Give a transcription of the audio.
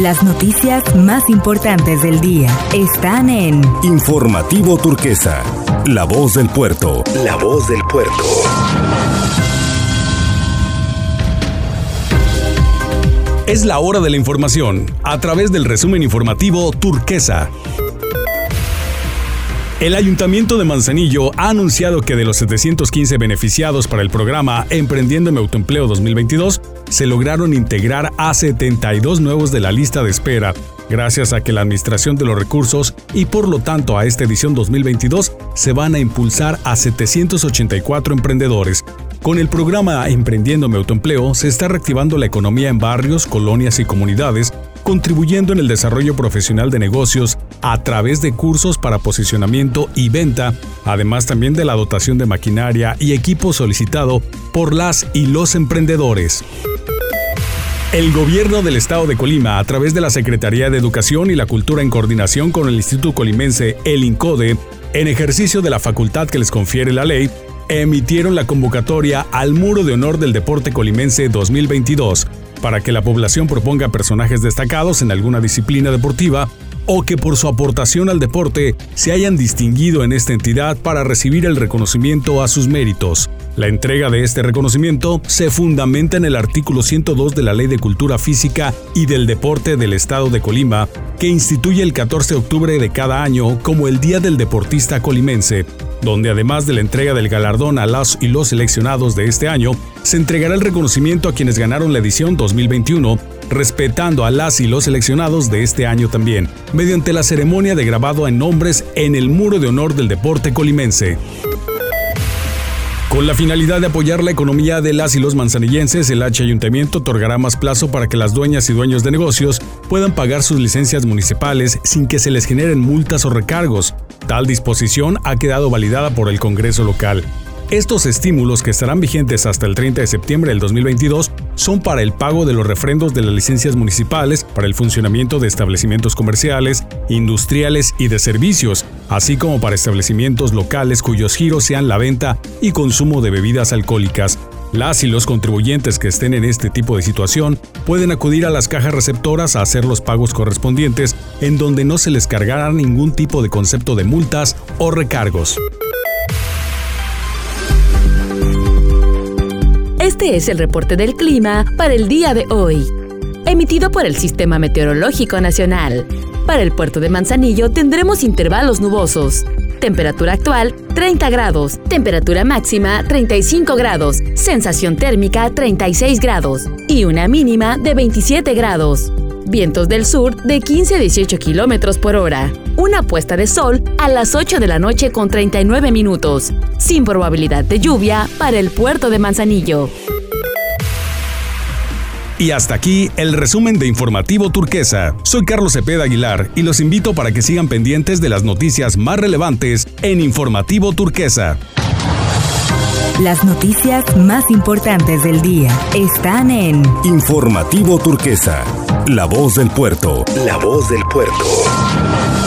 Las noticias más importantes del día están en Informativo Turquesa, La Voz del Puerto. La Voz del Puerto. Es la hora de la información a través del resumen informativo Turquesa. El Ayuntamiento de Manzanillo ha anunciado que de los 715 beneficiados para el programa Emprendiendo en Autoempleo 2022, se lograron integrar a 72 nuevos de la lista de espera, gracias a que la Administración de los Recursos y por lo tanto a esta edición 2022 se van a impulsar a 784 emprendedores, con el programa Emprendiendo mi autoempleo se está reactivando la economía en barrios, colonias y comunidades, contribuyendo en el desarrollo profesional de negocios a través de cursos para posicionamiento y venta, además también de la dotación de maquinaria y equipo solicitado por las y los emprendedores. El gobierno del estado de Colima, a través de la Secretaría de Educación y la Cultura en coordinación con el Instituto Colimense, el INCODE, en ejercicio de la facultad que les confiere la ley, emitieron la convocatoria al Muro de Honor del Deporte Colimense 2022 para que la población proponga personajes destacados en alguna disciplina deportiva o que por su aportación al deporte se hayan distinguido en esta entidad para recibir el reconocimiento a sus méritos. La entrega de este reconocimiento se fundamenta en el artículo 102 de la Ley de Cultura Física y del Deporte del Estado de Colima, que instituye el 14 de octubre de cada año como el Día del Deportista Colimense, donde además de la entrega del galardón a las y los seleccionados de este año, se entregará el reconocimiento a quienes ganaron la edición 2021, respetando a las y los seleccionados de este año también, mediante la ceremonia de grabado en nombres en el Muro de Honor del Deporte Colimense. Con la finalidad de apoyar la economía de las y los manzanillenses, el H Ayuntamiento otorgará más plazo para que las dueñas y dueños de negocios puedan pagar sus licencias municipales sin que se les generen multas o recargos. Tal disposición ha quedado validada por el Congreso local. Estos estímulos, que estarán vigentes hasta el 30 de septiembre del 2022, son para el pago de los refrendos de las licencias municipales, para el funcionamiento de establecimientos comerciales, industriales y de servicios, así como para establecimientos locales cuyos giros sean la venta y consumo de bebidas alcohólicas. Las y los contribuyentes que estén en este tipo de situación pueden acudir a las cajas receptoras a hacer los pagos correspondientes en donde no se les cargará ningún tipo de concepto de multas o recargos. Este es el reporte del clima para el día de hoy, emitido por el Sistema Meteorológico Nacional. Para el puerto de Manzanillo tendremos intervalos nubosos. Temperatura actual 30 grados, temperatura máxima 35 grados, sensación térmica 36 grados y una mínima de 27 grados. Vientos del sur de 15 a 18 kilómetros por hora. Una puesta de sol a las 8 de la noche con 39 minutos. Sin probabilidad de lluvia para el puerto de Manzanillo. Y hasta aquí el resumen de Informativo Turquesa. Soy Carlos Cepeda Aguilar y los invito para que sigan pendientes de las noticias más relevantes en Informativo Turquesa. Las noticias más importantes del día están en Informativo Turquesa, La Voz del Puerto. La Voz del Puerto.